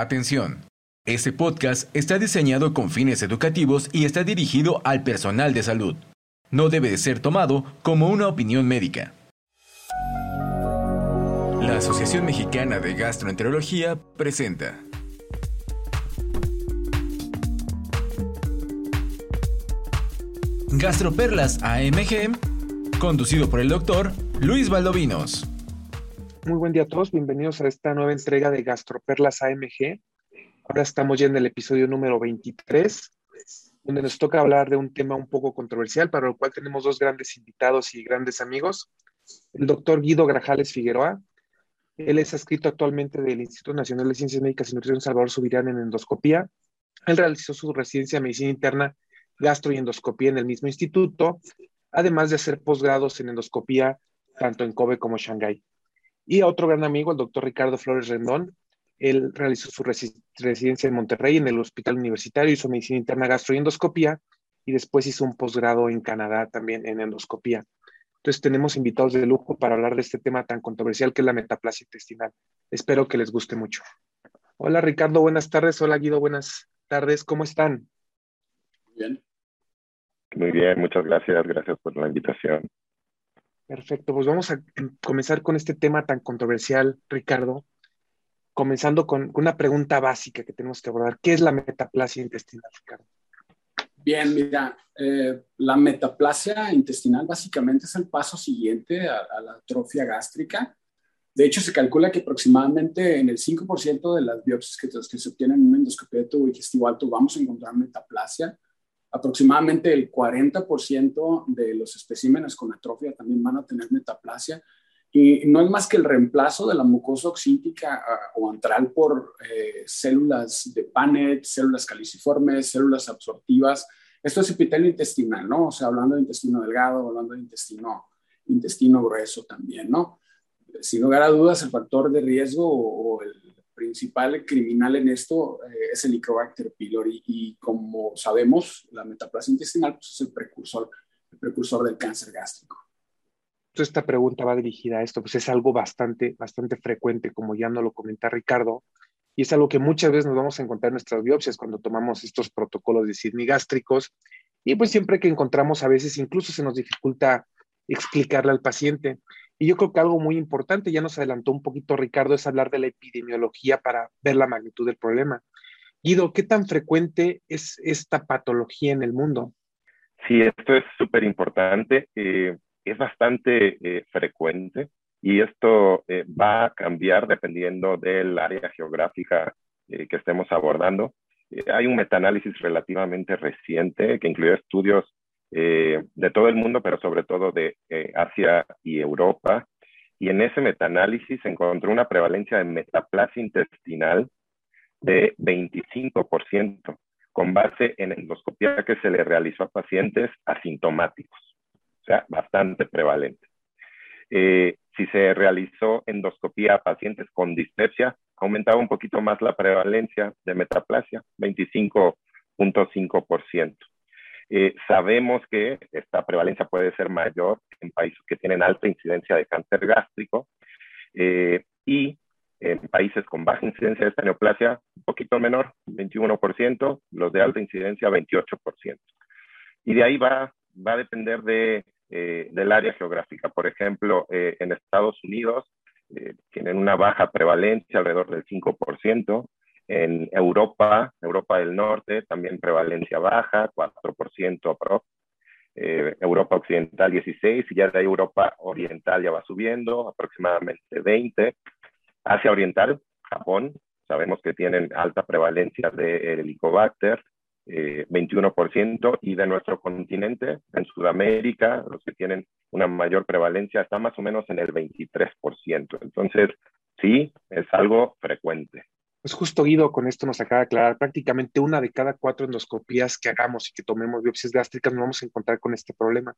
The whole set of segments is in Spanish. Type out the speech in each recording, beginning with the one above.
Atención. Este podcast está diseñado con fines educativos y está dirigido al personal de salud. No debe de ser tomado como una opinión médica. La Asociación Mexicana de Gastroenterología presenta. Gastroperlas AMG, conducido por el doctor Luis Valdovinos. Muy buen día a todos, bienvenidos a esta nueva entrega de Gastroperlas AMG. Ahora estamos ya en el episodio número 23, donde nos toca hablar de un tema un poco controversial, para lo cual tenemos dos grandes invitados y grandes amigos. El doctor Guido Grajales Figueroa. Él es adscrito actualmente del Instituto Nacional de Ciencias Médicas y Nutrición Salvador Subirán en endoscopía. Él realizó su residencia en medicina interna, gastro y endoscopía en el mismo instituto, además de hacer posgrados en endoscopía tanto en Kobe como Shanghái. Y a otro gran amigo, el doctor Ricardo Flores Rendón. Él realizó su residencia en Monterrey, en el Hospital Universitario, hizo medicina interna, gastro y endoscopía, y después hizo un posgrado en Canadá también en endoscopía. Entonces tenemos invitados de lujo para hablar de este tema tan controversial que es la metaplasia intestinal. Espero que les guste mucho. Hola Ricardo, buenas tardes. Hola Guido, buenas tardes. ¿Cómo están? Bien. Muy bien, muchas gracias. Gracias por la invitación. Perfecto, pues vamos a comenzar con este tema tan controversial, Ricardo, comenzando con una pregunta básica que tenemos que abordar. ¿Qué es la metaplasia intestinal, Ricardo? Bien, mira, eh, la metaplasia intestinal básicamente es el paso siguiente a, la atrofia gástrica. De hecho, se calcula que aproximadamente en el 5% de las biopsias que, se obtienen en una endoscopia de tubo digestivo alto vamos a encontrar metaplasia aproximadamente el 40% de los especímenes con atrofia también van a tener metaplasia. Y no es más que el reemplazo de la mucosa oxíntica ah, o antral por eh, células de PANET, células caliciformes, células absortivas. Esto es epitelio intestinal, ¿no? O sea, hablando de intestino delgado, hablando de intestino, intestino grueso también, ¿no? Sin lugar a dudas, el factor de riesgo o el principal criminal en esto eh, es el Helicobacter pylori y como sabemos, la metaplasia intestinal pues, es el precursor, el precursor del cáncer gástrico. Esta pregunta va dirigida a esto, pues es algo bastante, bastante frecuente, como ya nos lo comenta Ricardo, y es algo que muchas veces nos vamos a encontrar en nuestras biopsias cuando tomamos estos protocolos de Sidney gástricos, y pues siempre que encontramos a veces incluso se nos dificulta explicarle al paciente. Y yo creo que algo muy importante, ya nos adelantó un poquito Ricardo, es hablar de la epidemiología para ver la magnitud del problema. Guido, ¿qué tan frecuente es esta patología en el mundo? Sí, esto es súper importante. Eh, es bastante eh, frecuente y esto eh, va a cambiar dependiendo del área geográfica que estemos abordando. hay un metaanálisis relativamente reciente que incluye estudios eh, de todo el mundo, pero sobre todo de eh, Asia y Europa. Y en ese metaanálisis se encontró una prevalencia de metaplasia intestinal de 25%, con base en endoscopia que se le realizó a pacientes asintomáticos, o sea, bastante prevalente. Eh, si se realizó endoscopia a pacientes con dispepsia, aumentaba un poquito más la prevalencia de metaplasia, 25.5%. Eh, sabemos que esta prevalencia puede ser mayor en países que tienen alta incidencia de cáncer gástrico eh, y en países con baja incidencia de esta neoplasia, un poquito menor, 21%, los de alta incidencia, 28%. Y de ahí va, va a depender de, eh, del área geográfica. Por ejemplo, en Estados Unidos tienen una baja prevalencia, alrededor del 5%, en Europa, Europa del Norte, también prevalencia baja, 4% aprox. Eh, Europa Occidental 16 y ya de Europa Oriental ya va subiendo, aproximadamente 20. Asia Oriental, Japón, sabemos que tienen alta prevalencia de Helicobacter, 21%, eh, y de nuestro continente, en Sudamérica, los que tienen una mayor prevalencia, está más o menos en el 23%. Entonces, sí, es algo frecuente. Pues justo Guido, con esto nos acaba de aclarar, prácticamente una de cada cuatro endoscopías que hagamos y que tomemos biopsias gástricas nos vamos a encontrar con este problema.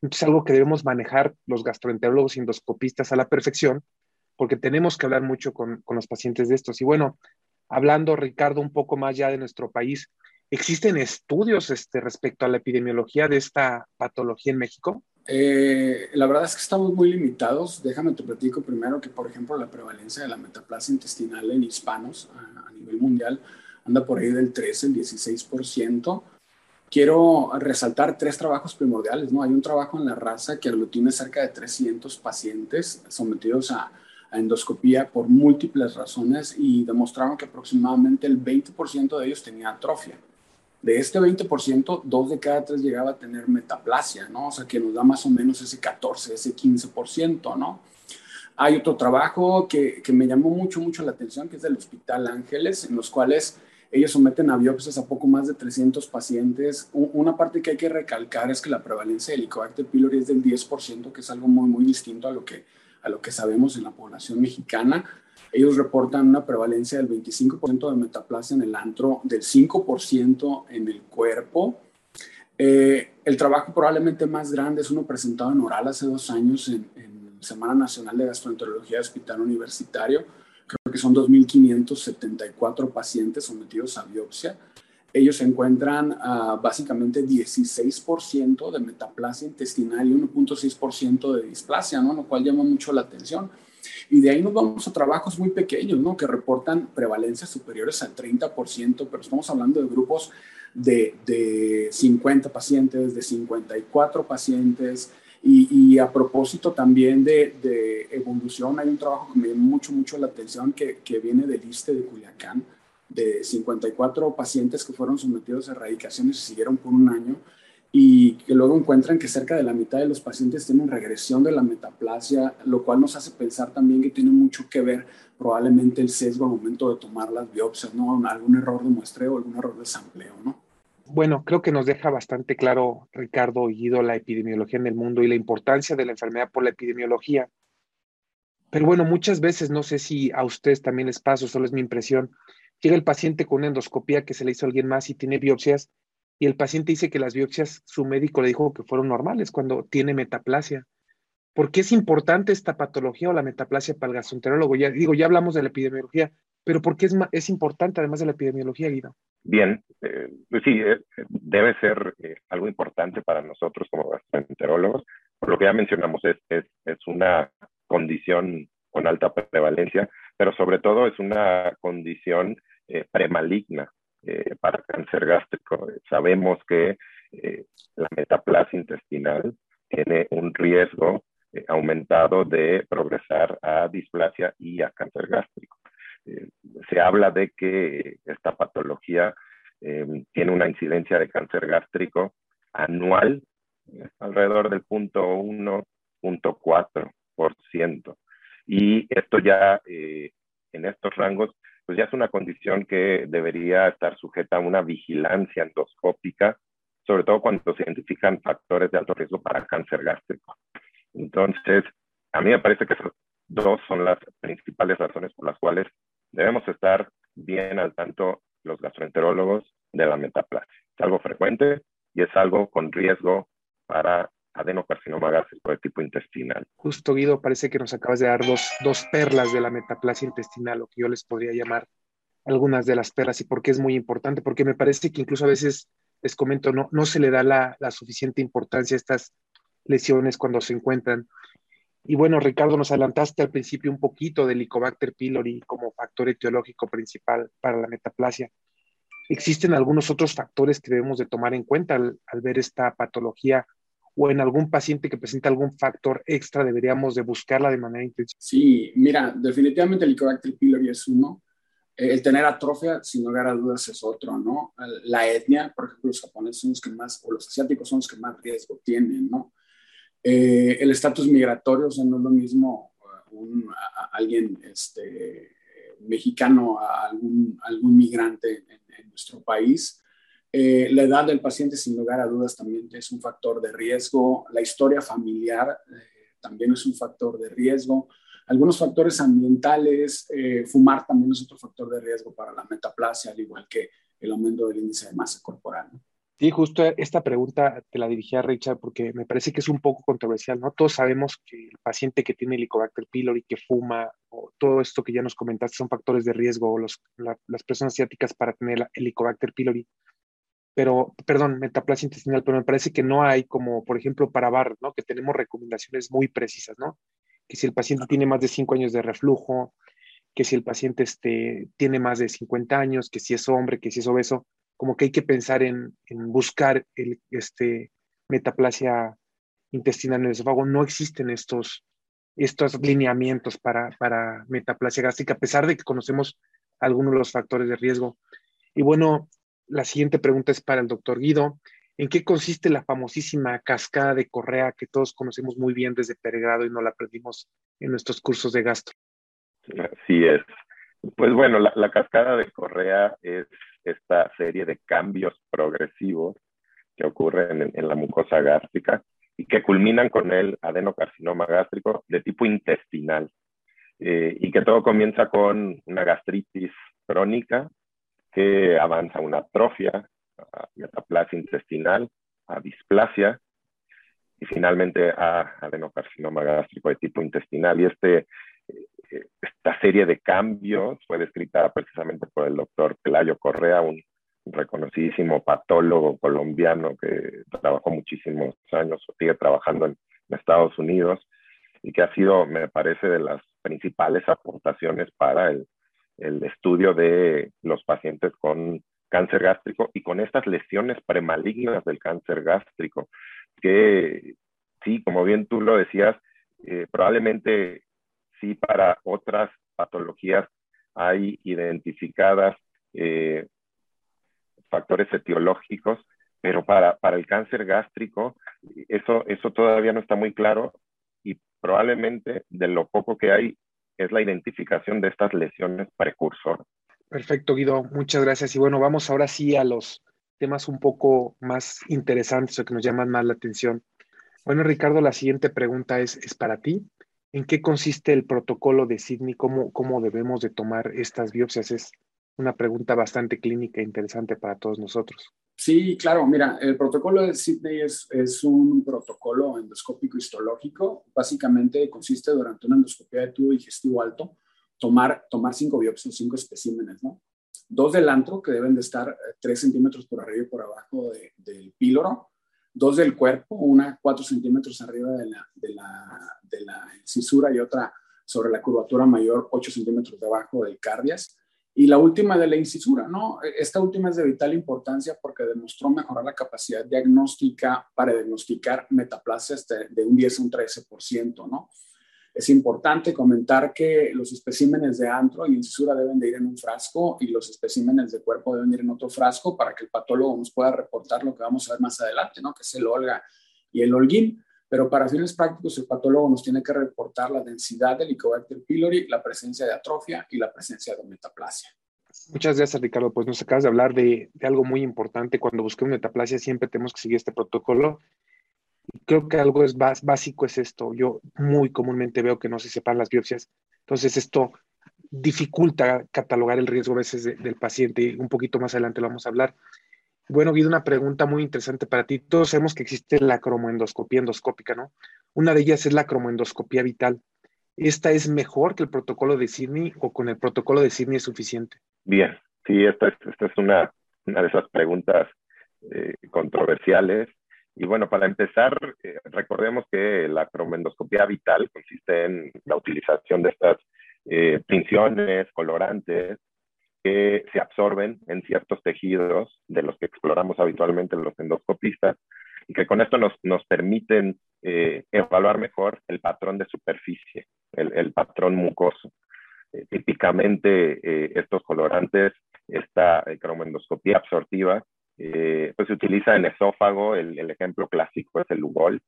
Entonces, algo que debemos manejar los gastroenterólogos y endoscopistas a la perfección, porque tenemos que hablar mucho con, con los pacientes de estos. Y bueno, hablando, Ricardo, un poco más ya de nuestro país, ¿existen estudios este, respecto a la epidemiología de esta patología en México? Eh, la verdad es que estamos muy limitados. Déjame te platico primero que, por ejemplo, la prevalencia de la metaplasia intestinal en hispanos a, a nivel mundial anda por ahí del 13, el 16% quiero resaltar tres trabajos primordiales. ¿no? Hay un trabajo en la raza que aglutina cerca de 300 pacientes sometidos a, endoscopía por múltiples razones y demostraron que aproximadamente el 20% de ellos tenía atrofia. De este 20%, dos de cada tres llegaba a tener metaplasia, ¿no? O sea, que nos da más o menos ese 14, ese 15%, ¿no? Hay otro trabajo que, que me llamó mucho, mucho la atención, que es del Hospital Ángeles, en los cuales ellos someten a biopsias a poco más de 300 pacientes. Una parte que hay que recalcar es que la prevalencia de Helicobacter pylori es del 10%, que es algo muy, muy distinto a lo que, a lo que sabemos en la población mexicana. Ellos reportan una prevalencia del 25% de metaplasia en el antro, del 5% en el cuerpo. Eh, el trabajo probablemente más grande es uno presentado en oral hace dos años en, en Semana Nacional de Gastroenterología de Hospital Universitario creo que son 2.574 pacientes sometidos a biopsia. Ellos encuentran uh, básicamente 16% de metaplasia intestinal y 1.6% de displasia, ¿no? lo cual llama mucho la atención. Y de ahí nos vamos a trabajos muy pequeños, ¿no? Que reportan prevalencias superiores al 30%, pero estamos hablando de grupos de, de 50 pacientes, de 54 pacientes, y, a propósito también de, evolución, hay un trabajo que me llama mucho, mucho la atención que, que viene del ISTE de Culiacán, de 54 pacientes que fueron sometidos a erradicaciones y siguieron por un año y que luego encuentran que cerca de la mitad de los pacientes tienen regresión de la metaplasia, lo cual nos hace pensar también que tiene mucho que ver probablemente el sesgo al momento de tomar las biopsias, ¿no? Algún error de muestreo, algún error de sampleo, ¿no? Bueno, creo que nos deja bastante claro, Ricardo Guido, la epidemiología en el mundo y la importancia de la enfermedad por la epidemiología. Pero bueno, muchas veces, no sé si a ustedes también les pasa, solo es mi impresión, llega el paciente con una endoscopía que se le hizo a alguien más y tiene biopsias, y el paciente dice que las biopsias, su médico le dijo que fueron normales cuando tiene metaplasia. ¿Por qué es importante esta patología o la metaplasia para el gastroenterólogo? Ya digo, ya hablamos de la epidemiología, pero ¿por qué es, es importante además de la epidemiología, Guido? Bien, eh, pues sí, eh, debe ser eh, algo importante para nosotros como gastroenterólogos. Por lo que ya mencionamos, es, es, es una condición con alta prevalencia, pero sobre todo es una condición premaligna para cáncer gástrico. Sabemos que la metaplasia intestinal tiene un riesgo aumentado de progresar a displasia y a cáncer gástrico. Eh, se habla de que esta patología eh, tiene una incidencia de cáncer gástrico anual alrededor del punto 1.4%. Y esto ya eh, en estos rangos, pues ya es una condición que debería estar sujeta a una vigilancia endoscópica, sobre todo cuando se identifican factores de alto riesgo para cáncer gástrico. Entonces, a mí me parece que esas dos son las principales razones por las cuales debemos estar bien al tanto los gastroenterólogos de la metaplasia. Es algo frecuente y es algo con riesgo para adenocarcinoma gástrico de tipo intestinal. Justo, Guido, parece que nos acabas de dar dos, dos perlas de la metaplasia intestinal, lo que yo les podría llamar algunas de las perlas y por qué es muy importante, porque me parece que incluso a veces, les comento, no, no se le da la, la suficiente importancia a estas lesiones cuando se encuentran. Y bueno, Ricardo, nos adelantaste al principio un poquito del Helicobacter pylori como factor etiológico principal para la metaplasia. ¿Existen algunos otros factores que debemos de tomar en cuenta al, ver esta patología o en algún paciente que presenta algún factor extra deberíamos de buscarla de manera intensiva? Sí, mira, definitivamente el Helicobacter pylori es uno. El tener atrofia, sin lugar a dudas, es otro, ¿no? La etnia, por ejemplo, los japoneses son los que más, o los asiáticos son los que más riesgo tienen, ¿no? Eh, el estatus migratorio, o sea, no es lo mismo uh, un, alguien este, mexicano a algún, algún migrante en, nuestro país. Eh, la edad del paciente, sin lugar a dudas, también es un factor de riesgo. La historia familiar eh, también es un factor de riesgo. Algunos factores ambientales, fumar también es otro factor de riesgo para la metaplasia, al igual que el aumento del índice de masa corporal. Sí, justo esta pregunta te la dirigí a Richard porque me parece que es un poco controversial, ¿no? Todos sabemos que el paciente que tiene Helicobacter pylori, que fuma, o todo esto que ya nos comentaste son factores de riesgo, o las personas asiáticas para tener Helicobacter pylori. Pero, perdón, metaplasia intestinal, pero me parece que no hay como, por ejemplo, para bar, ¿no? Que tenemos recomendaciones muy precisas, ¿no? Que si el paciente tiene más de 5 años de reflujo, que si el paciente este, tiene más de 50 años, que si es hombre, que si es obeso, como que hay que pensar en, buscar el, este, metaplasia intestinal en el esófago. No existen estos, estos lineamientos para, para metaplasia gástrica, a pesar de que conocemos algunos de los factores de riesgo. Y bueno, la siguiente pregunta es para el doctor Guido. ¿En qué consiste la famosísima cascada de Correa que todos conocemos muy bien desde pregrado y no la aprendimos en nuestros cursos de gastro? Así es. Pues bueno, la, cascada de Correa es esta serie de cambios progresivos que ocurren en, la mucosa gástrica y que culminan con el adenocarcinoma gástrico de tipo intestinal. Eh, y que todo comienza con una gastritis crónica que avanza una atrofia, a metaplasia intestinal, a displasia y finalmente a adenocarcinoma gástrico de tipo intestinal. Y este esta serie de cambios fue descrita precisamente por el doctor Pelayo Correa, un reconocidísimo patólogo colombiano que trabajó muchísimos años sigue trabajando en, Estados Unidos y que ha sido, me parece, de las principales aportaciones para el, el estudio de los pacientes con cáncer gástrico y con estas lesiones premalignas del cáncer gástrico, que sí, como bien tú lo decías, eh, probablemente sí para otras patologías hay identificadas eh, factores etiológicos, pero para, para, el cáncer gástrico eso, eso todavía no está muy claro y probablemente de lo poco que hay es la identificación de estas lesiones precursoras. Perfecto, Guido, muchas gracias. Y bueno, vamos ahora sí a los temas un poco más interesantes o que nos llaman más la atención. Bueno, Ricardo, la siguiente pregunta es, es para ti. ¿En qué consiste el protocolo de Sydney? ¿Cómo, ¿Cómo debemos de tomar estas biopsias? Una pregunta bastante clínica e interesante para todos nosotros. Sí, claro. Mira, el protocolo de Sydney es, es un protocolo endoscópico histológico. Básicamente consiste durante una endoscopia de tubo digestivo alto tomar, tomar cinco biopsias, cinco especímenes, ¿no? Dos del antro, que deben de estar eh, tres centímetros por arriba y por abajo del píloro, dos del cuerpo, una cuatro centímetros arriba de la, de la, de la cisura y otra sobre la curvatura mayor, 8 centímetros debajo del cardias. Y la última de la incisura, ¿no? Esta última es de vital importancia porque demostró mejorar la capacidad diagnóstica para diagnosticar metaplasias de, un 10 a un 13%, ¿no? Es importante comentar que los especímenes de antro y incisura deben de ir en un frasco y los especímenes de cuerpo deben ir en otro frasco para que el patólogo nos pueda reportar lo que vamos a ver más adelante, ¿no? que es el Olga y el Holguín. Pero para fines prácticos, el patólogo nos tiene que reportar la densidad del Helicobacter pylori, la presencia de atrofia y la presencia de metaplasia. Muchas gracias, Ricardo. Pues nos acabas de hablar de, de algo muy importante. Cuando busquemos metaplasia siempre tenemos que seguir este protocolo creo que algo es básico es esto. Yo muy comúnmente veo que no se sepan las biopsias. Entonces esto dificulta catalogar el riesgo a veces del paciente. Un poquito más adelante lo vamos a hablar. Bueno, Guido, una pregunta muy interesante para ti. Todos sabemos que existe la cromoendoscopía endoscópica, ¿no? Una de ellas es la cromoendoscopía vital. ¿Esta es mejor que el protocolo de Sydney o con el protocolo de Sydney es suficiente? Bien, sí, esta es, una, de esas preguntas eh, controversiales y bueno, para empezar, eh, recordemos que la cromendoscopía vital consiste en la utilización de estas eh, colorantes, que se absorben en ciertos tejidos de los que exploramos habitualmente los endoscopistas y que con esto nos, nos permiten eh, evaluar mejor el patrón de superficie, el, el patrón mucoso. típicamente estos colorantes, esta cromendoscopía absortiva, eh, pues se utiliza en esófago, el, ejemplo clásico es el Lugol,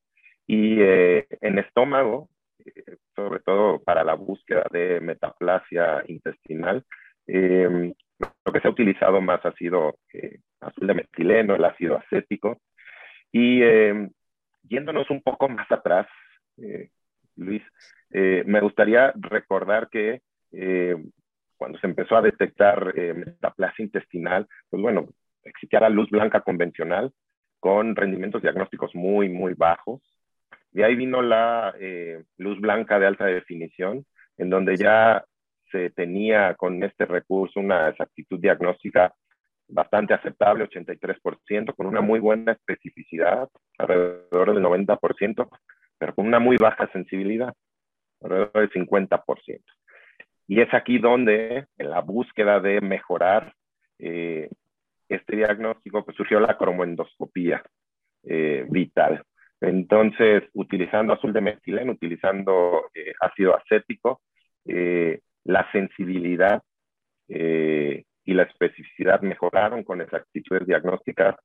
y eh, en estómago, eh, sobre todo para la búsqueda de metaplasia intestinal, lo que se ha utilizado más ha sido azul de metileno, el ácido acético, y yéndonos un poco más atrás, Luis, me gustaría recordar que cuando se empezó a detectar metaplasia intestinal, pues bueno, existía la luz blanca convencional con rendimientos diagnósticos muy, muy bajos. De ahí vino la eh, luz blanca de alta definición, en donde ya se tenía con este recurso una exactitud diagnóstica bastante aceptable, 83%, con una muy buena especificidad, alrededor del 90%, pero con una muy baja sensibilidad, alrededor del 50%. Y es aquí donde, en la búsqueda de mejorar eh, este diagnóstico, pues surgió la cromoendoscopía eh, vital. Entonces, utilizando azul de metileno, utilizando eh, ácido acético, la sensibilidad y la especificidad mejoraron con exactitudes diagnósticas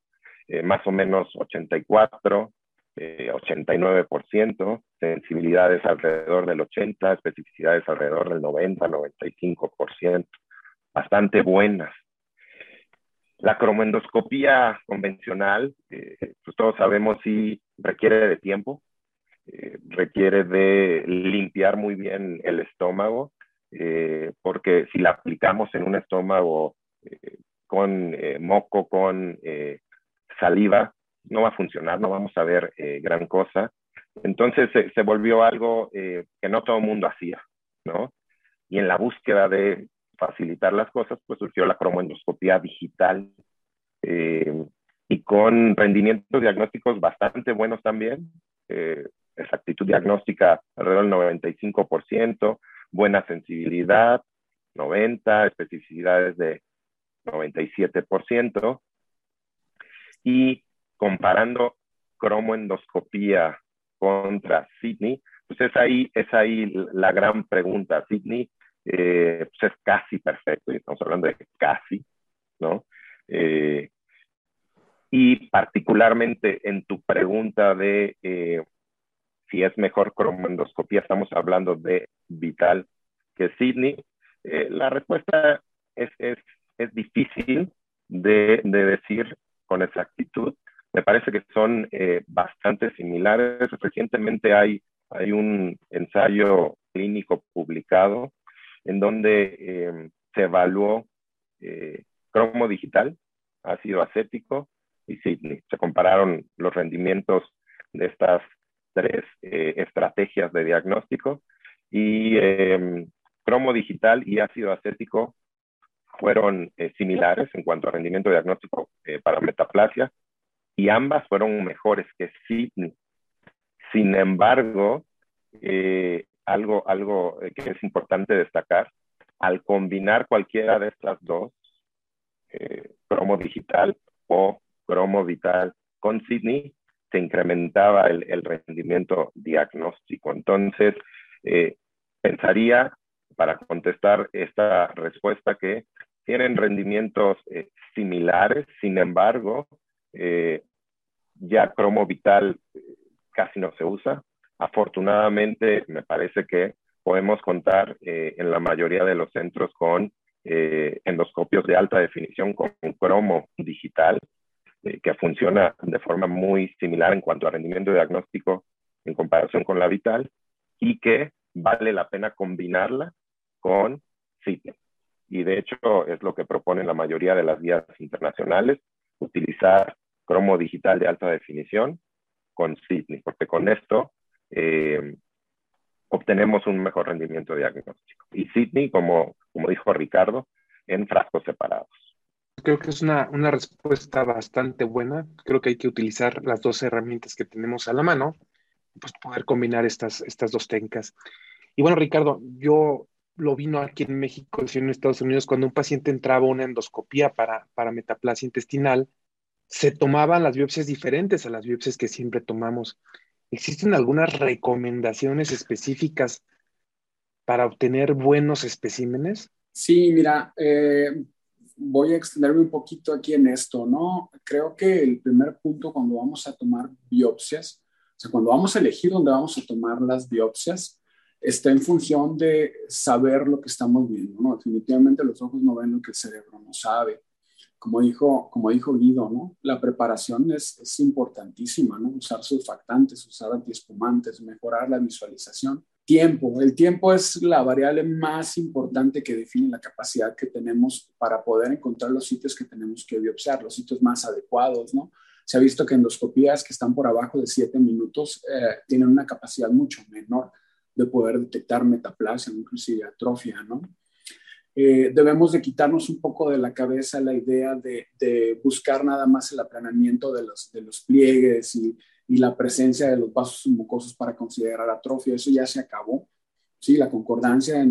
más o menos 84, 89%, sensibilidades alrededor del 80%, especificidades alrededor del 90, 95%, bastante buenas. La cromoendoscopía convencional, eh, pues todos sabemos, sí requiere de tiempo, eh, requiere de limpiar muy bien el estómago, eh, porque si la aplicamos en un estómago con moco, con saliva, no va a funcionar, no vamos a ver eh, gran cosa. Entonces se volvió algo eh, que no todo el mundo hacía, ¿no? Y en la búsqueda de facilitar las cosas, pues surgió la cromoendoscopía digital eh, y con rendimientos diagnósticos bastante buenos también, exactitud diagnóstica alrededor del 95%, buena sensibilidad, 90, especificidades de 97%, y comparando cromoendoscopía contra Sydney, pues es ahí, es ahí la gran pregunta. Sydney eh, pues es casi perfecto, y estamos hablando de casi, ¿no? Eh, y particularmente en tu pregunta de eh, si es mejor cromoendoscopía, estamos hablando de vital que Sydney, la respuesta es, es, es difícil de, de, decir con exactitud, me parece que son eh, bastante similares. Recientemente hay, hay un ensayo clínico publicado en donde eh, se evaluó eh, cromo digital, ácido acético y Sydney. Se compararon los rendimientos de estas tres estrategias de diagnóstico y cromo digital y ácido acético fueron similares en cuanto a rendimiento diagnóstico para metaplasia, y ambas fueron mejores que Sydney. Sin embargo, eh, algo, algo eh, que es importante destacar, al combinar cualquiera de estas dos, eh, cromo digital o cromo vital con Sydney, se incrementaba el, rendimiento diagnóstico. Entonces, pensaría, para contestar esta respuesta, que tienen rendimientos similares, sin embargo, ya cromo vital eh, casi no se usa. Afortunadamente, me parece que podemos contar eh, en la mayoría de los centros con eh, endoscopios de alta definición con cromo digital, que funciona de forma muy similar en cuanto a rendimiento diagnóstico en comparación con la vital y que vale la pena combinarla con CITE. Y de hecho es lo que proponen la mayoría de las guías internacionales, utilizar cromo digital de alta definición con Sydney, porque con esto eh, obtenemos un mejor rendimiento diagnóstico. Y Sydney, como, como dijo Ricardo, en frascos separados. Creo que es una, una, respuesta bastante buena. Creo que hay que utilizar las dos herramientas que tenemos a la mano, pues poder combinar estas, estas dos técnicas. Y bueno, Ricardo, yo lo vino aquí en México, en Estados Unidos, cuando un paciente entraba a una endoscopía para, para metaplasia intestinal, se tomaban las biopsias diferentes a las biopsias que siempre tomamos. ¿Existen algunas recomendaciones específicas para obtener buenos especímenes? Sí, mira, eh, voy a extenderme un poquito aquí en esto, ¿no? Creo que el primer punto cuando vamos a tomar biopsias, o sea, cuando vamos a elegir dónde vamos a tomar las biopsias, está en función de saber lo que estamos viendo, ¿no? Definitivamente los ojos no ven lo que el cerebro no sabe como dijo, como dijo Guido, ¿no? La preparación es, es importantísima, ¿no? Usar surfactantes, usar antiespumantes, mejorar la visualización. Tiempo. El tiempo es la variable más importante que define la capacidad que tenemos para poder encontrar los sitios que tenemos que biopsiar, los sitios más adecuados, ¿no? Se ha visto que endoscopías que están por abajo de 7 minutos eh, tienen una capacidad mucho menor de poder detectar metaplasia, inclusive atrofia, ¿no? eh, debemos de quitarnos un poco de la cabeza la idea de, buscar nada más el aplanamiento de los, de los pliegues y, y, la presencia de los vasos mucosos para considerar atrofia. Eso ya se acabó. Sí, la concordancia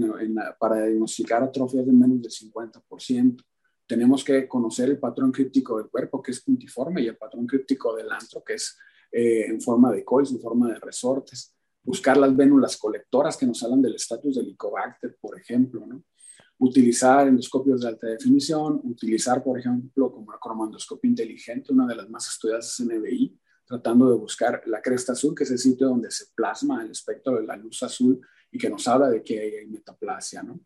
para diagnosticar atrofias de menos del 50%. Tenemos que conocer el patrón críptico del cuerpo, que es puntiforme, y el patrón críptico del antro, que es eh, en forma de coils, en forma de resortes. Buscar las vénulas colectoras que nos hablan del estatus del Helicobacter, por ejemplo, ¿no? utilizar endoscopios de alta definición, utilizar, por ejemplo, como la cromandoscopia inteligente, una de las más estudiadas en NBI, tratando de buscar la cresta azul, que es el sitio donde se plasma el espectro de la luz azul y que nos habla de que hay metaplasia, ¿no?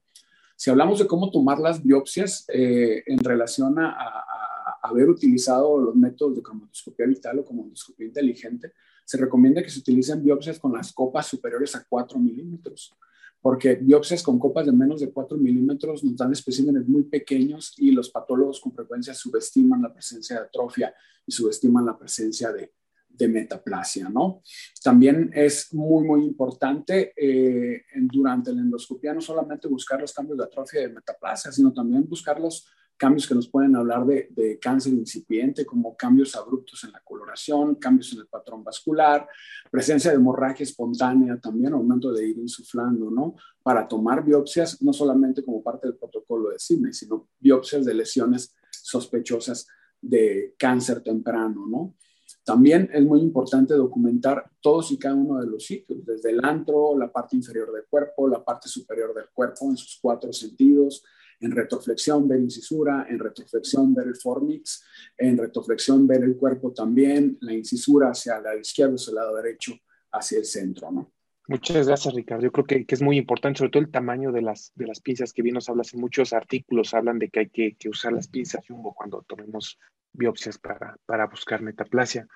Si hablamos de cómo tomar las biopsias eh, en relación a, a, haber utilizado los métodos de cromandoscopia vital o cromandoscopia inteligente, se recomienda que se utilicen biopsias con las copas superiores a 4 milímetros porque biopsias con copas de menos de 4 milímetros nos dan especímenes muy pequeños y los patólogos con frecuencia subestiman la presencia de atrofia y subestiman la presencia de, de metaplasia, ¿no? También es muy, muy importante eh, durante la endoscopia no solamente buscar los cambios de atrofia de metaplasia, sino también buscar los cambios que nos pueden hablar de, cáncer incipiente, como cambios abruptos en la coloración, cambios en el patrón vascular, presencia de hemorragia espontánea también, aumento de ir insuflando, ¿no? Para tomar biopsias, no solamente como parte del protocolo de CIME, sino biopsias de lesiones sospechosas de cáncer temprano, ¿no? También es muy importante documentar todos y cada uno de los sitios, desde el antro, la parte inferior del cuerpo, la parte superior del cuerpo en sus cuatro sentidos, en retroflexión ver incisura, en retroflexión ver el formix, en retroflexión ver el cuerpo también, la incisura hacia el lado izquierdo, hacia el lado derecho, hacia el centro, ¿no? Muchas gracias, Ricardo. Yo creo que, que, es muy importante, sobre todo el tamaño de las, de las pinzas que bien nos hablas en muchos artículos, hablan de que hay que, que usar las pinzas jumbo cuando tomemos biopsias para, para buscar metaplasia.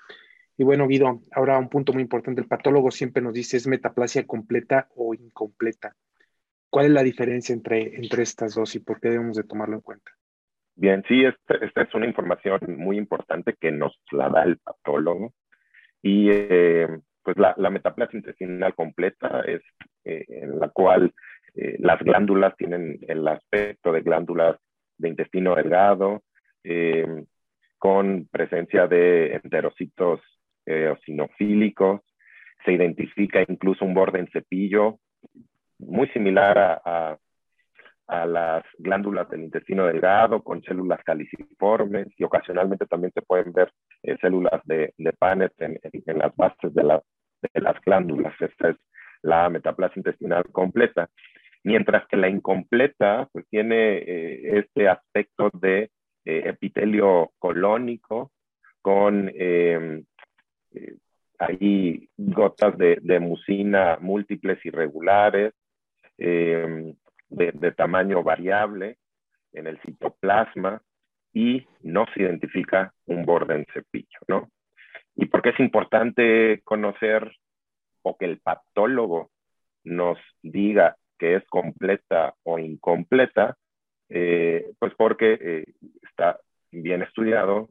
Y bueno, Guido, ahora un punto muy importante, el patólogo siempre nos dice es metaplasia completa o incompleta. ¿Cuál es la diferencia entre, entre estas dos y por qué debemos de tomarlo en cuenta? Bien, sí, esta, es una información muy importante que nos la da el patólogo. Y eh, pues la, la, metaplasia intestinal completa es eh, en la cual eh, las glándulas tienen el aspecto de glándulas de intestino delgado, con presencia de enterocitos eosinofílicos. Se identifica incluso un borde en cepillo muy similar a, las glándulas del intestino delgado, con células caliciformes y ocasionalmente también se pueden ver eh, células de, de Panet en, en, las bases de, la, de, las glándulas. Esta es la metaplasia intestinal completa. Mientras que la incompleta pues, tiene eh, este aspecto de eh, epitelio colónico con ahí gotas de, de, mucina múltiples irregulares, Em, de, tamaño variable en el citoplasma y no se identifica un borde en cepillo, ¿no? ¿Y por qué es importante conocer o que el patólogo nos diga que es completa o incompleta? Eh, pues porque eh, está bien estudiado,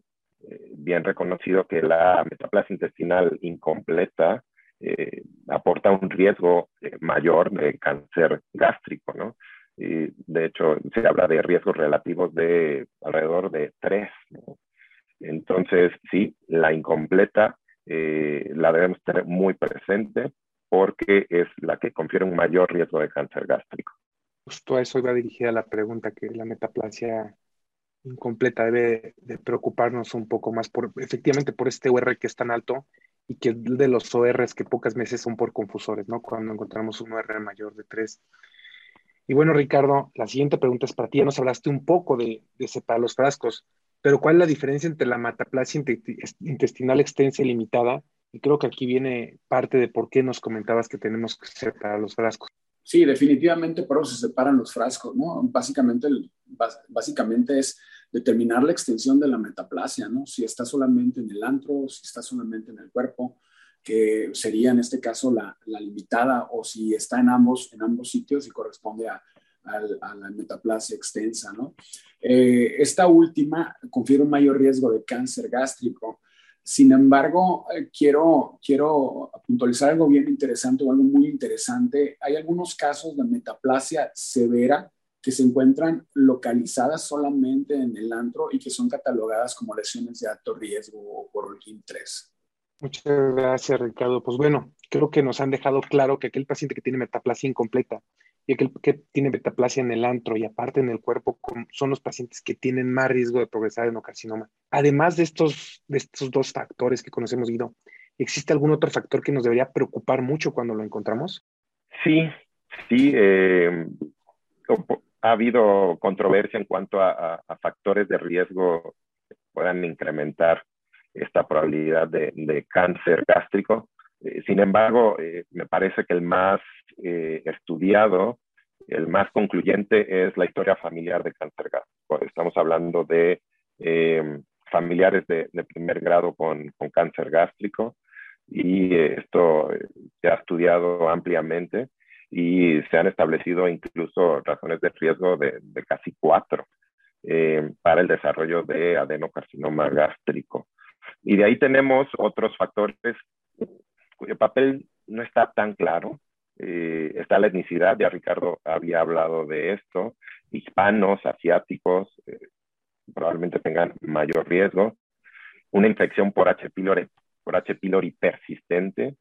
eh, bien reconocido que la metaplasia intestinal incompleta eh, aporta un riesgo eh, mayor de cáncer gástrico, ¿no? Y de hecho, se habla de riesgos relativos de alrededor de tres. Entonces, sí, la incompleta eh, la debemos tener muy presente porque es la que confiere un mayor riesgo de cáncer gástrico. Justo a eso iba dirigida la pregunta, que la metaplasia incompleta debe de preocuparnos un poco más por, efectivamente, por este UR que es tan alto y que de los ORs que pocas veces son por confusores, ¿no? Cuando encontramos un OR mayor de 3. Y bueno, Ricardo, la siguiente pregunta es para ti. Ya nos hablaste un poco de, separar los frascos, pero ¿cuál es la diferencia entre la metaplasia intestinal extensa y limitada? Y creo que aquí viene parte de por qué nos comentabas que tenemos que separar los frascos. Sí, definitivamente por eso se separan los frascos, ¿no? Básicamente, básicamente es determinar la extensión de la metaplasia, ¿no? Si está solamente en el antro, si está solamente en el cuerpo, que sería en este caso la, limitada, o si está en ambos, en ambos sitios y corresponde a, la metaplasia extensa, ¿no? Eh, esta última confiere un mayor riesgo de cáncer gástrico. Sin embargo, eh, quiero, quiero puntualizar algo bien interesante o algo muy interesante. Hay algunos casos de metaplasia severa que se encuentran localizadas solamente en el antro y que son catalogadas como lesiones de alto riesgo o por Olguín 3. Muchas gracias, Ricardo. Pues bueno, creo que nos han dejado claro que aquel paciente que tiene metaplasia incompleta y aquel que tiene metaplasia en el antro y aparte en el cuerpo son los pacientes que tienen más riesgo de progresar en carcinoma. Además de estos, de estos dos factores que conocemos, Guido, ¿existe algún otro factor que nos debería preocupar mucho cuando lo encontramos? Sí, sí. Eh, ha habido controversia en cuanto a, factores de riesgo que puedan incrementar esta probabilidad de, cáncer gástrico. Eh, sin embargo, eh, me parece que el más eh, estudiado, el más concluyente es la historia familiar de cáncer gástrico. Estamos hablando de familiares de, primer grado con, cáncer gástrico y esto se ha estudiado ampliamente y se han establecido incluso razones de riesgo de, casi cuatro para el desarrollo de adenocarcinoma gástrico. Y de ahí tenemos otros factores cuyo papel no está tan claro. Eh, está la etnicidad, ya Ricardo había hablado de esto. Hispanos, asiáticos, eh, probablemente tengan mayor riesgo. Una infección por H. pylori, por H. pylori persistente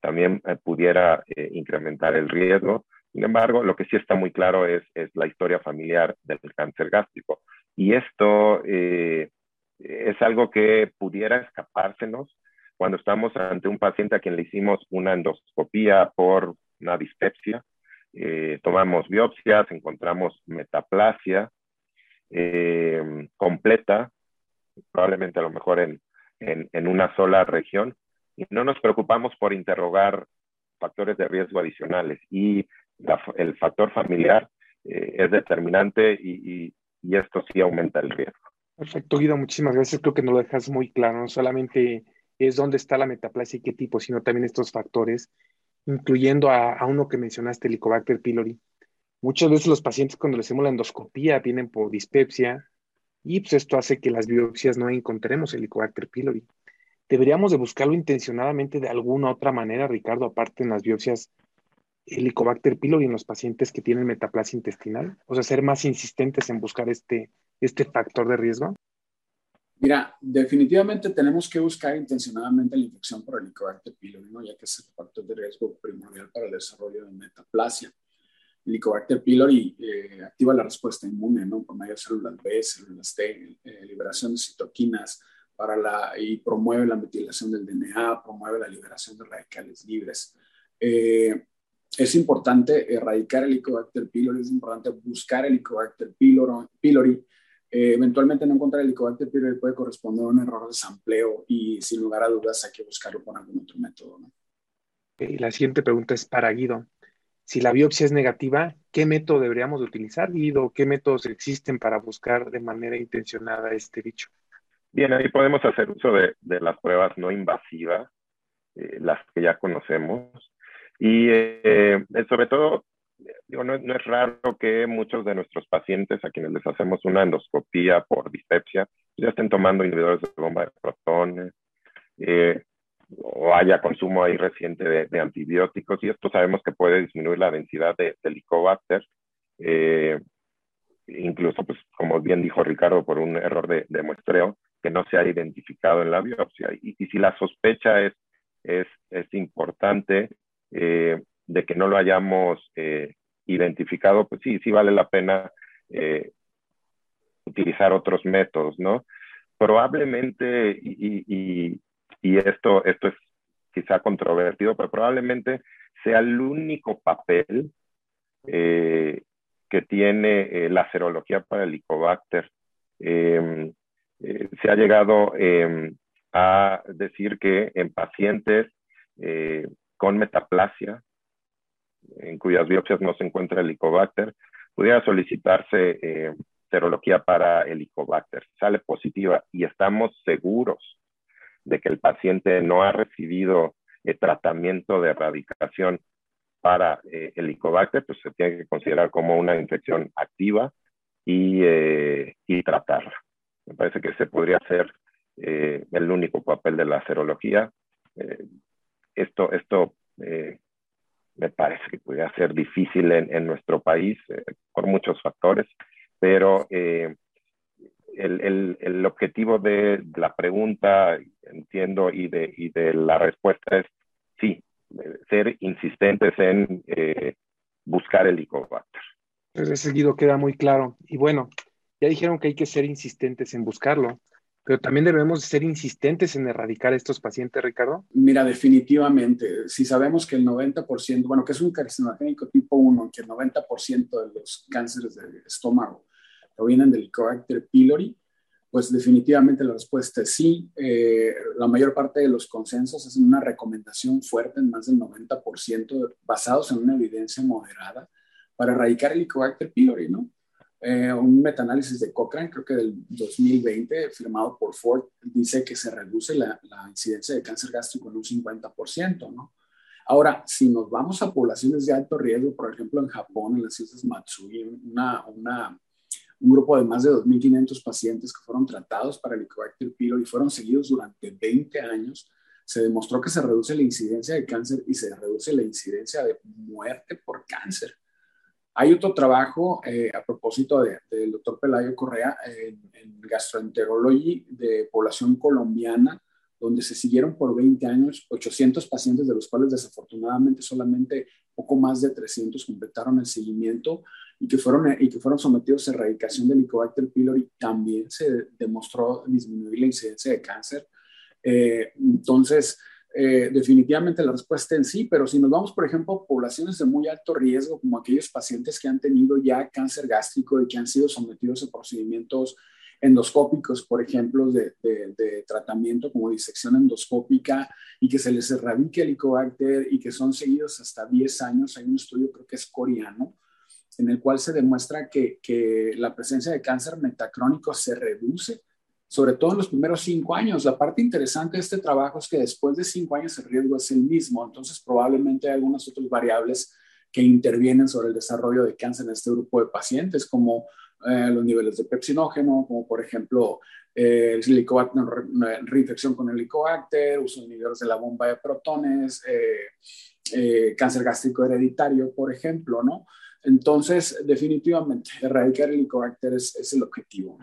también eh, pudiera incrementar el riesgo. Sin embargo, lo que sí está muy claro es, la historia familiar del cáncer gástrico. Y esto es algo que pudiera escapársenos cuando estamos ante un paciente a quien le hicimos una endoscopía por una dispepsia. Eh, tomamos biopsias, encontramos metaplasia eh, completa, probablemente a lo mejor en, una sola región, y no nos preocupamos por interrogar factores de riesgo adicionales. Y el factor familiar eh, es determinante y, esto sí aumenta el riesgo. Perfecto, Guido, muchísimas gracias. Creo que nos lo dejas muy claro. No solamente es dónde está la metaplasia y qué tipo, sino también estos factores, incluyendo a, uno que mencionaste, el Helicobacter pylori. Muchas veces los pacientes cuando les hacemos la endoscopía vienen por dispepsia y pues esto hace que las biopsias no encontremos el Helicobacter pylori. Deberíamos de buscarlo intencionadamente de alguna otra manera, Ricardo, aparte en las biopsias Helicobacter pylori en los pacientes que tienen metaplasia intestinal, o sea, ser más insistentes en buscar este, este factor de riesgo? Mira, definitivamente tenemos que buscar intencionadamente la infección por Helicobacter pylori, ya que es el factor de riesgo primordial para el desarrollo de metaplasia. Helicobacter pylori eh, activa la respuesta inmune, ¿no? Por medio células B, células T, eh, liberación de citoquinas para la, y promueve la metilación del DNA, promueve la liberación de radicales libres. Eh, es importante erradicar el Helicobacter pylori, es importante buscar el Helicobacter pylori eh, eventualmente no encontrar el Helicobacter pylori puede corresponder a un error de sampleo y sin lugar a dudas hay que buscarlo con algún otro método. ¿no? la siguiente pregunta es para Guido. Si la biopsia es negativa, ¿qué método deberíamos utilizar, Guido? ¿Qué métodos existen para buscar de manera intencionada este bicho? Bien, ahí podemos hacer uso de, las pruebas no invasivas, eh, las que ya conocemos, y eh, sobre todo digo, no, es raro que muchos de nuestros pacientes a quienes les hacemos una endoscopía por dispepsia ya estén tomando inhibidores de bomba de protones eh, o haya consumo ahí reciente de, antibióticos y esto sabemos que puede disminuir la densidad de, Helicobacter, eh, incluso, pues, como bien dijo Ricardo, por un error de, muestreo que no se ha identificado en la biopsia. Y, si la sospecha es, es, importante, eh, de que no lo hayamos eh, identificado, pues sí, sí vale la pena eh, utilizar otros métodos, ¿no? Probablemente, y, esto, esto es quizá controvertido, pero probablemente sea el único papel eh, que tiene la serología para el Helicobacter. Em, se ha llegado em, a decir que en pacientes con metaplasia, en cuyas biopsias no se encuentra Helicobacter, pudiera solicitarse eh, serología para Helicobacter. Sale positiva y estamos seguros de que el paciente no ha recibido el tratamiento de erradicación para eh, Helicobacter, pues se tiene que considerar como una infección activa y, eh, y tratarla. Me parece que ese podría ser eh, el único papel de la serología. Eh, esto esto eh, me parece que podría ser difícil en, en nuestro país eh, por muchos factores, pero eh, el, el, el, objetivo de la pregunta, entiendo, y de, y de la respuesta es sí, ser insistentes en buscar el Helicobacter. Ese seguido queda muy claro. Y bueno, ya dijeron que hay que ser insistentes en buscarlo, pero también debemos ser insistentes en erradicar estos pacientes, Ricardo. Mira, definitivamente, si sabemos que el 90%, bueno, que es un carcinogénico tipo 1, que el 90% de los cánceres del estómago provienen del Helicobacter pylori, pues definitivamente la respuesta es sí. Eh, la mayor parte de los consensos es una recomendación fuerte en más del 90% basados en una evidencia moderada para erradicar el Helicobacter pylori, ¿no? Eh, un metaanálisis de Cochrane, creo que del 2020, firmado por Ford, dice que se reduce la, incidencia de cáncer gástrico en un 50%, ¿no? Ahora, si nos vamos a poblaciones de alto riesgo, por ejemplo, en Japón, en las islas Matsui, una, una, un grupo de más de 2.500 pacientes que fueron tratados para el Helicobacter pylori y fueron seguidos durante 20 años, se demostró que se reduce la incidencia de cáncer y se reduce la incidencia de muerte por cáncer. Hay otro trabajo eh, a propósito del doctor Pelayo Correa en, en gastroenterology de población colombiana, donde se siguieron por 20 años 800 pacientes, de los cuales desafortunadamente solamente poco más de 300 completaron el seguimiento y que fueron, y que fueron sometidos a erradicación del Helicobacter pylori. También se demostró disminuir la incidencia de cáncer. Eh, entonces, eh, definitivamente la respuesta en sí, pero si nos vamos, por ejemplo, a poblaciones de muy alto riesgo, como aquellos pacientes que han tenido ya cáncer gástrico y que han sido sometidos a procedimientos endoscópicos, por ejemplo, de, tratamiento como disección endoscópica y que se les erradique el helicobacter y que son seguidos hasta 10 años. Hay un estudio, creo que es coreano, en el cual se demuestra que, que la presencia de cáncer metacrónico se reduce sobre todo en los primeros cinco años. La parte interesante de este trabajo es que después de cinco años el riesgo es el mismo, entonces probablemente hay algunas otras variables que intervienen sobre el desarrollo de cáncer en este grupo de pacientes, como eh, los niveles de pepsinógeno, como por ejemplo eh, reinfección con el helicobacter, uso de niveles de la bomba de protones, eh, cáncer gástrico hereditario, por ejemplo, ¿no? Entonces, definitivamente, erradicar el helicobacter es el objetivo.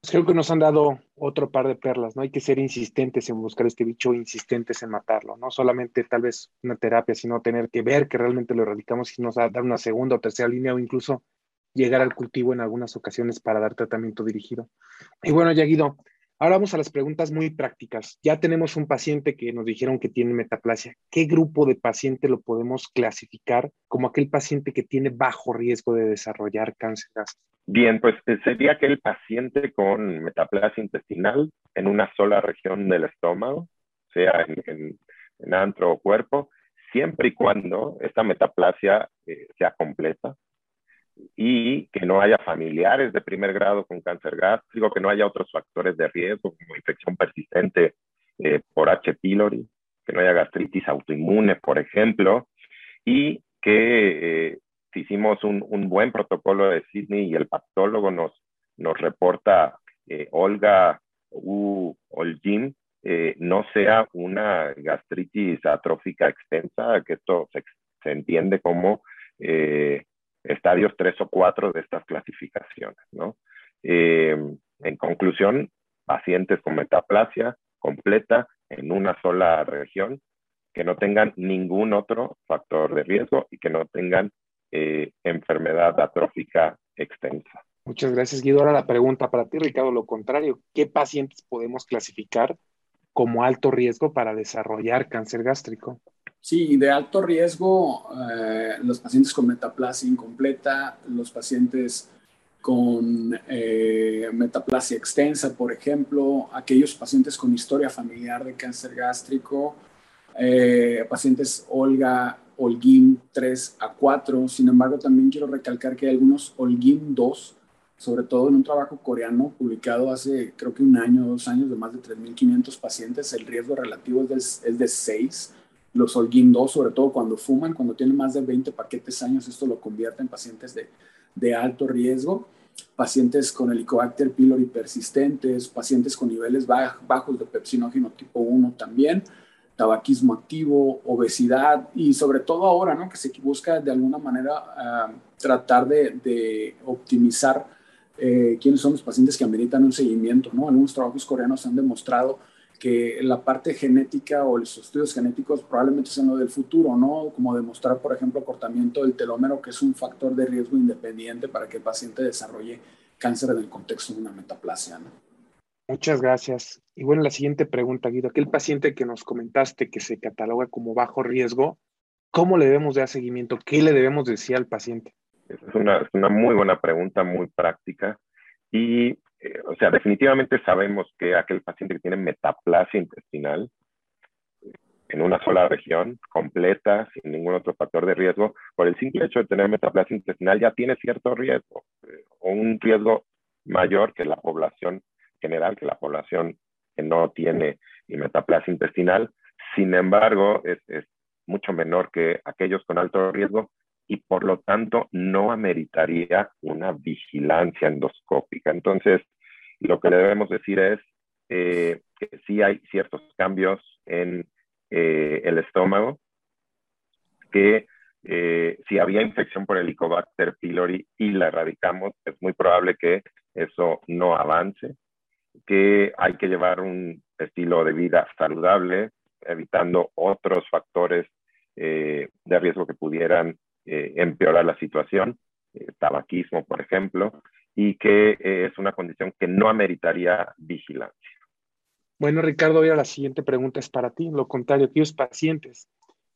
Pues creo que nos han dado otro par de perlas, ¿no? Hay que ser insistentes en buscar este bicho, insistentes en matarlo, no solamente tal vez una terapia, sino tener que ver que realmente lo erradicamos y nos dar una segunda o tercera línea o incluso llegar al cultivo en algunas ocasiones para dar tratamiento dirigido. Y bueno, ya Guido, ahora vamos a las preguntas muy prácticas. Ya tenemos un paciente que nos dijeron que tiene metaplasia. ¿Qué grupo de paciente lo podemos clasificar como aquel paciente que tiene bajo riesgo de desarrollar cáncer? Bien, pues eh, sería aquel paciente con metaplasia intestinal en una sola región del estómago, sea en, antro o cuerpo, siempre y cuando esta metaplasia eh, sea completa y que no haya familiares de primer grado con cáncer gástrico, que no haya otros factores de riesgo como infección persistente eh, por H. pylori, que no haya gastritis autoinmune, por ejemplo, y que hicimos un, buen protocolo de Sydney y el patólogo nos, nos reporta eh, Olga U. Olgin, eh, no sea una gastritis atrófica extensa, que esto se, entiende como eh, estadios 3 o 4 de estas clasificaciones. ¿no? en conclusión, pacientes con metaplasia completa en una sola región, que no tengan ningún otro factor de riesgo y que no tengan eh, enfermedad atrófica extensa. Muchas gracias, Guido. Ahora la pregunta para ti, Ricardo, lo contrario, ¿qué pacientes podemos clasificar como alto riesgo para desarrollar cáncer gástrico? Sí, de alto riesgo, eh, los pacientes con metaplasia incompleta, los pacientes con eh, metaplasia extensa, por ejemplo, aquellos pacientes con historia familiar de cáncer gástrico, pacientes Olga Holguín 3 a 4. Sin embargo, también quiero recalcar que hay algunos Holguín 2, sobre todo en un trabajo coreano publicado hace creo que un año, dos años, de más de 3.500 pacientes. El riesgo relativo es de, es de 6. Los Holguín 2, sobre todo cuando fuman, cuando tienen más de 20 paquetes años, esto lo convierte en pacientes de, de alto riesgo pacientes con helicobacter pylori persistentes, pacientes con niveles bajos de pepsinógeno tipo 1 también, tabaquismo activo, obesidad y sobre todo ahora, ¿no? Que se busca de alguna manera ah, tratar de, optimizar eh, quiénes son los pacientes que ameritan un seguimiento, ¿no? Algunos trabajos coreanos han demostrado que la parte genética o los estudios genéticos probablemente sean lo del futuro, ¿no? Como demostrar, por ejemplo, cortamiento del telómero, que es un factor de riesgo independiente para que el paciente desarrolle cáncer en el contexto de una metaplasia, ¿no? Muchas gracias. Y bueno, la siguiente pregunta, Guido. Aquel paciente que nos comentaste que se cataloga como bajo riesgo, ¿cómo le debemos dar seguimiento? ¿Qué le debemos decir al paciente? Es una, es una muy buena pregunta, muy práctica. Y, eh, o sea, definitivamente sabemos que aquel paciente que tiene metaplasia intestinal en una sola región, completa, sin ningún otro factor de riesgo, por el simple hecho de tener metaplasia intestinal ya tiene cierto riesgo, eh, o un riesgo mayor que la población general, que la población que no tiene metaplasia intestinal. Sin embargo, es mucho menor que aquellos con alto riesgo y por lo tanto no ameritaría una vigilancia endoscópica. Entonces, lo que le debemos decir es eh, que sí hay ciertos cambios en eh, el estómago, que eh, si había infección por Helicobacter pylori y la erradicamos, es muy probable que eso no avance, que hay que llevar un estilo de vida saludable, evitando otros factores de riesgo que pudieran eh, empeorar la situación, eh, tabaquismo, por ejemplo, y que eh, es una condición que no ameritaría vigilancia. Bueno, Ricardo, ahora la siguiente pregunta es para ti. Lo contrario, aquellos pacientes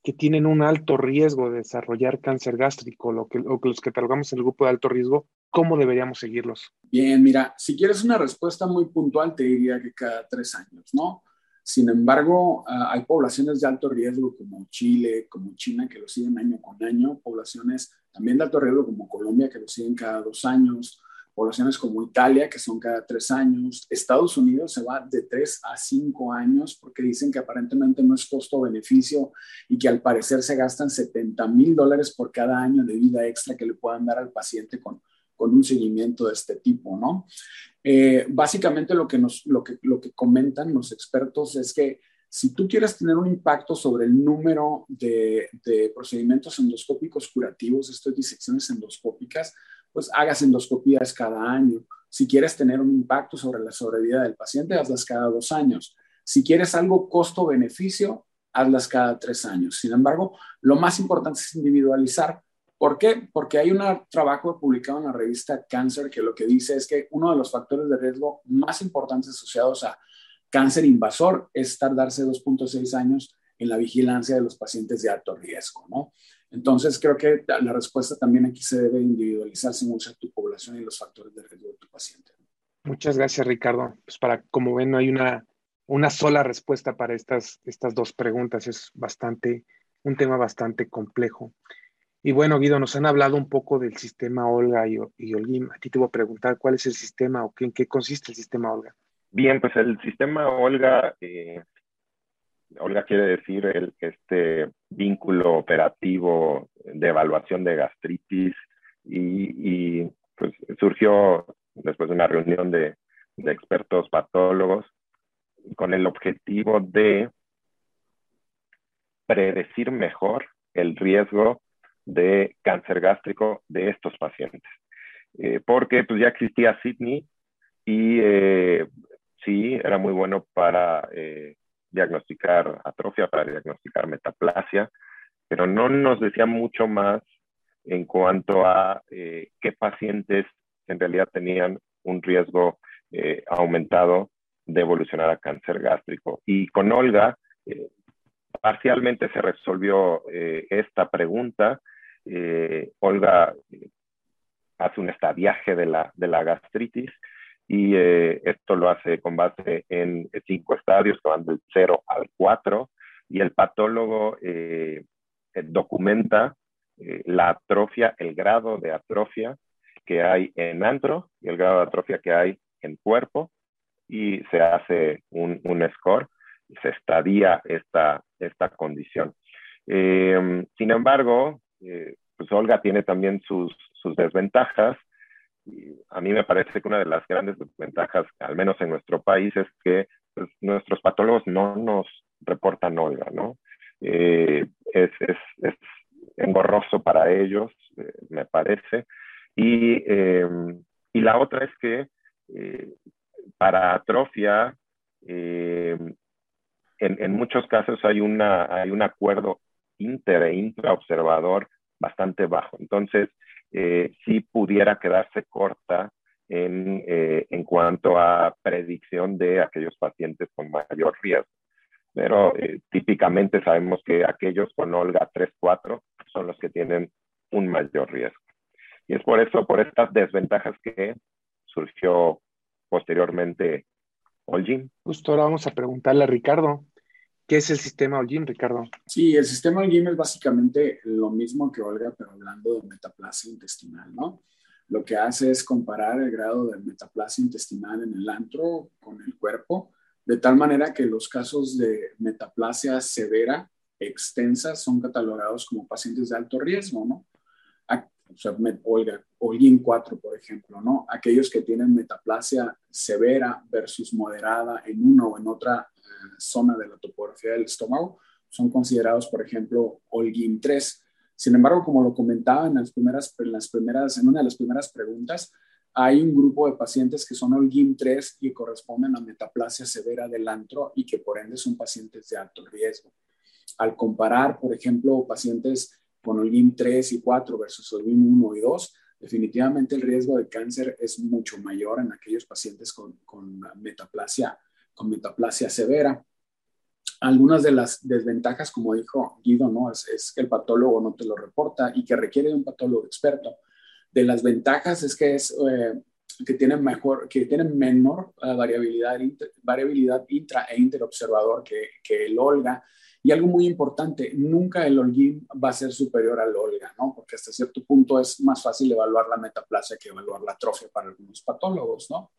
que tienen un alto riesgo de desarrollar cáncer gástrico lo que, o que los catalogamos en el grupo de alto riesgo, ¿cómo deberíamos seguirlos? Bien, mira, si quieres una respuesta muy puntual, te diría que cada tres años, ¿no? Sin embargo, ah, hay poblaciones de alto riesgo como Chile, como China, que lo siguen año con año, poblaciones también de alto riesgo como Colombia, que lo siguen cada dos años, poblaciones como Italia, que son cada tres años. Estados Unidos se va de tres a cinco años porque dicen que aparentemente no es costo-beneficio y que al parecer se gastan 70 mil dólares por cada año de vida extra que le puedan dar al paciente con, con un seguimiento de este tipo, ¿no? Eh, básicamente lo que, nos, lo, que, lo que comentan los expertos es que si tú quieres tener un impacto sobre el número de, de procedimientos endoscópicos curativos, esto es disecciones endoscópicas, pues hagas endoscopías cada año. Si quieres tener un impacto sobre la sobrevida del paciente, hazlas cada dos años. Si quieres algo costo-beneficio, hazlas cada tres años. Sin embargo, lo más importante es individualizar ¿Por qué? Porque hay un trabajo publicado en la revista Cancer que lo que dice es que uno de los factores de riesgo más importantes asociados a cáncer invasor es tardarse 2.6 años en la vigilancia de los pacientes de alto riesgo, ¿no? Entonces, creo que la respuesta también aquí se debe individualizar según sea tu población y los factores de riesgo de tu paciente. Muchas gracias, Ricardo. Pues para, como ven, no hay una, una sola respuesta para estas, estas dos preguntas. Es bastante, un tema bastante complejo. Y bueno, Guido, nos han hablado un poco del sistema Olga y, y Olguín. A ti te voy a preguntar cuál es el sistema o en qué consiste el sistema Olga. Bien, pues el sistema Olga, eh, Olga quiere decir el, este vínculo operativo de evaluación de gastritis y, pues surgió después de una reunión de expertos patólogos con el objetivo de predecir mejor el riesgo de cáncer gástrico de estos pacientes. Eh, porque pues ya existía Sydney y eh, sí, era muy bueno para eh, diagnosticar atrofia, para diagnosticar metaplasia, pero no nos decía mucho más en cuanto a qué pacientes en realidad tenían un riesgo aumentado de evolucionar a cáncer gástrico. Y con Olga, parcialmente se resolvió esta pregunta eh, Olga eh, hace un estadiaje de la, gastritis y eh, esto lo hace con base en cinco estadios que van del 0 al 4 y el patólogo documenta la atrofia, el grado de atrofia que hay en antro y el grado de atrofia que hay en cuerpo y se hace un, un score se estadía esta, esta condición. sin embargo, eh, pues Olga tiene también sus, desventajas. Y a mí me parece que una de las grandes desventajas, al menos en nuestro país, es que pues, nuestros patólogos no nos reportan Olga, ¿no? Eh, es, es, es, engorroso para ellos, eh, me parece. Y, y la otra es que para atrofia, eh, en, muchos casos hay, una, hay un acuerdo inter e intraobservador bastante bajo. Entonces, eh, sí pudiera quedarse corta en, en, cuanto a predicción de aquellos pacientes con mayor riesgo. Pero típicamente sabemos que aquellos con Olga 3-4 son los que tienen un mayor riesgo. Y es por eso, por estas desventajas que surgió posteriormente Olgin. Justo ahora vamos a preguntarle a Ricardo, ¿qué es el sistema Olgin, Ricardo? Sí, el sistema Olgin es básicamente lo mismo que Olga, pero hablando de metaplasia intestinal, ¿no? Lo que hace es comparar el grado de metaplasia intestinal en el antro con el cuerpo, de tal manera que los casos de metaplasia severa extensa son catalogados como pacientes de alto riesgo, ¿no? Sea, Olga, Olguín 4, por ejemplo, ¿no? Aquellos que tienen metaplasia severa versus moderada en una o en otra eh, zona de la topografía del estómago son considerados, por ejemplo, Olguín 3. Sin embargo, como lo comentaba en las primeras, en las primeras, en una de las primeras preguntas, hay un grupo de pacientes que son Olguín 3 y corresponden a metaplasia severa del antro y que por ende son pacientes de alto riesgo. Al comparar, por ejemplo, pacientes con Olguín 3 y 4 versus Olguín 1 y 2, definitivamente el riesgo de cáncer es mucho mayor en aquellos pacientes con, metaplasia, con metaplasia severa. Algunas de las desventajas, como dijo Guido, ¿no? es, que el patólogo no te lo reporta y que requiere de un patólogo experto. De las ventajas es que es eh, que tienen mejor, que tienen menor variabilidad, variabilidad intra e interobservador que, que el Olga y algo muy importante, nunca el Olguín va a ser superior al Olga, ¿no? Porque hasta cierto punto es más fácil evaluar la metaplasia que evaluar la atrofia para algunos patólogos, ¿no?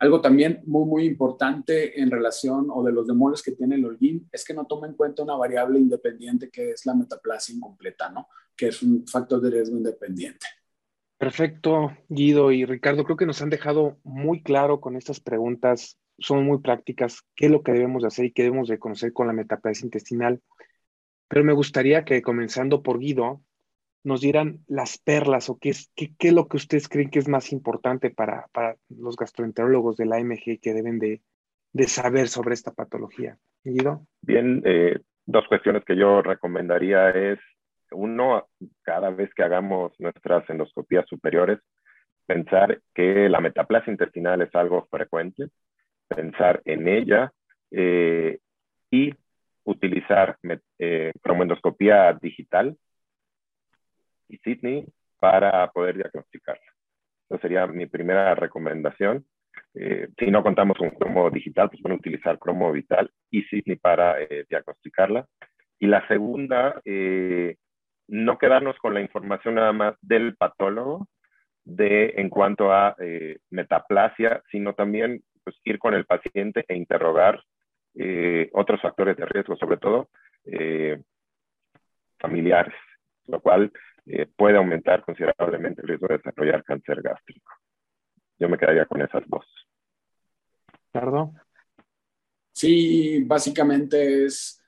Algo también muy, muy importante en relación o de los demonios que tiene el Olguín es que no toma en cuenta una variable independiente que es la metaplasia incompleta, ¿no? Que es un factor de riesgo independiente. Perfecto, Guido y Ricardo. Creo que nos han dejado muy claro con estas preguntas son muy prácticas, qué es lo que debemos de hacer y qué debemos de conocer con la metaplasia intestinal. Pero me gustaría que comenzando por Guido, nos dieran las perlas o qué es, qué, es lo que ustedes creen que es más importante para, para los gastroenterólogos de la AMG que deben de, de saber sobre esta patología. Guido. Bien, eh, dos cuestiones que yo recomendaría es, uno, cada vez que hagamos nuestras endoscopías superiores, pensar que la metaplasia intestinal es algo frecuente, pensar en ella eh, y utilizar eh, cromoendoscopía digital y Sydney para poder diagnosticarla. Esa sería mi primera recomendación. Eh, si no contamos con cromo digital, pues pueden utilizar cromo vital y Sydney para diagnosticarla. Y la segunda, no quedarnos con la información nada más del patólogo de, en cuanto a metaplasia, sino también pues, ir con el paciente e interrogar eh, otros factores de riesgo, sobre todo eh, familiares, lo cual eh, puede aumentar considerablemente el riesgo de desarrollar cáncer gástrico. Yo me quedaría con esas dos. Perdón. Sí, básicamente es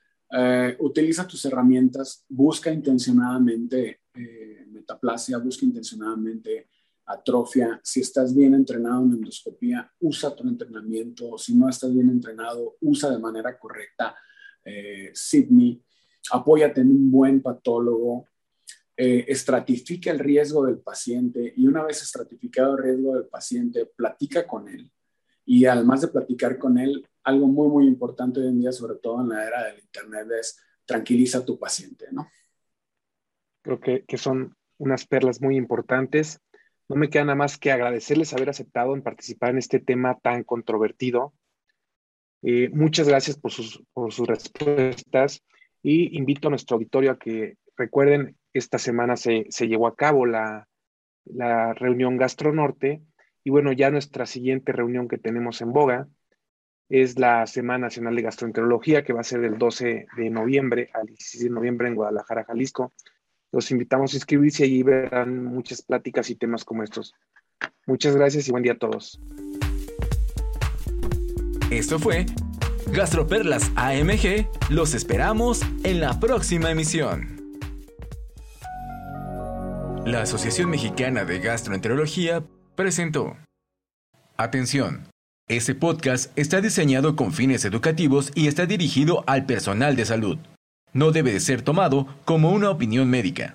utiliza tus herramientas, busca intencionadamente metaplasia, busca intencionadamente atrofia. Si estás bien entrenado en endoscopía, usa tu entrenamiento. Si no estás bien entrenado, usa de manera correcta eh, Sydney. Apóyate en un buen patólogo. Eh, estratifica el riesgo del paciente y una vez estratificado el riesgo del paciente, platica con él. Y además de platicar con él, algo muy, muy importante hoy en día, sobre todo en la era del Internet, es tranquiliza a tu paciente, ¿no? Creo que, que son unas perlas muy importantes. No me queda nada más que agradecerles haber aceptado en participar en este tema tan controvertido. Eh, muchas gracias por sus, por sus respuestas y invito a nuestro auditorio a que recuerden, esta semana se, se llevó a cabo la, la reunión Gastronorte y bueno, ya nuestra siguiente reunión que tenemos en Boga es la Semana Nacional de Gastroenterología que va a ser del 12 de noviembre al 16 de noviembre en Guadalajara, Jalisco. Los invitamos a inscribirse y allí verán muchas pláticas y temas como estos. Muchas gracias y buen día a todos. Esto fue Gastroperlas AMG. Los esperamos en la próxima emisión. La Asociación Mexicana de Gastroenterología presentó. Atención. Este podcast está diseñado con fines educativos y está dirigido al personal de salud. No debe de ser tomado como una opinión médica.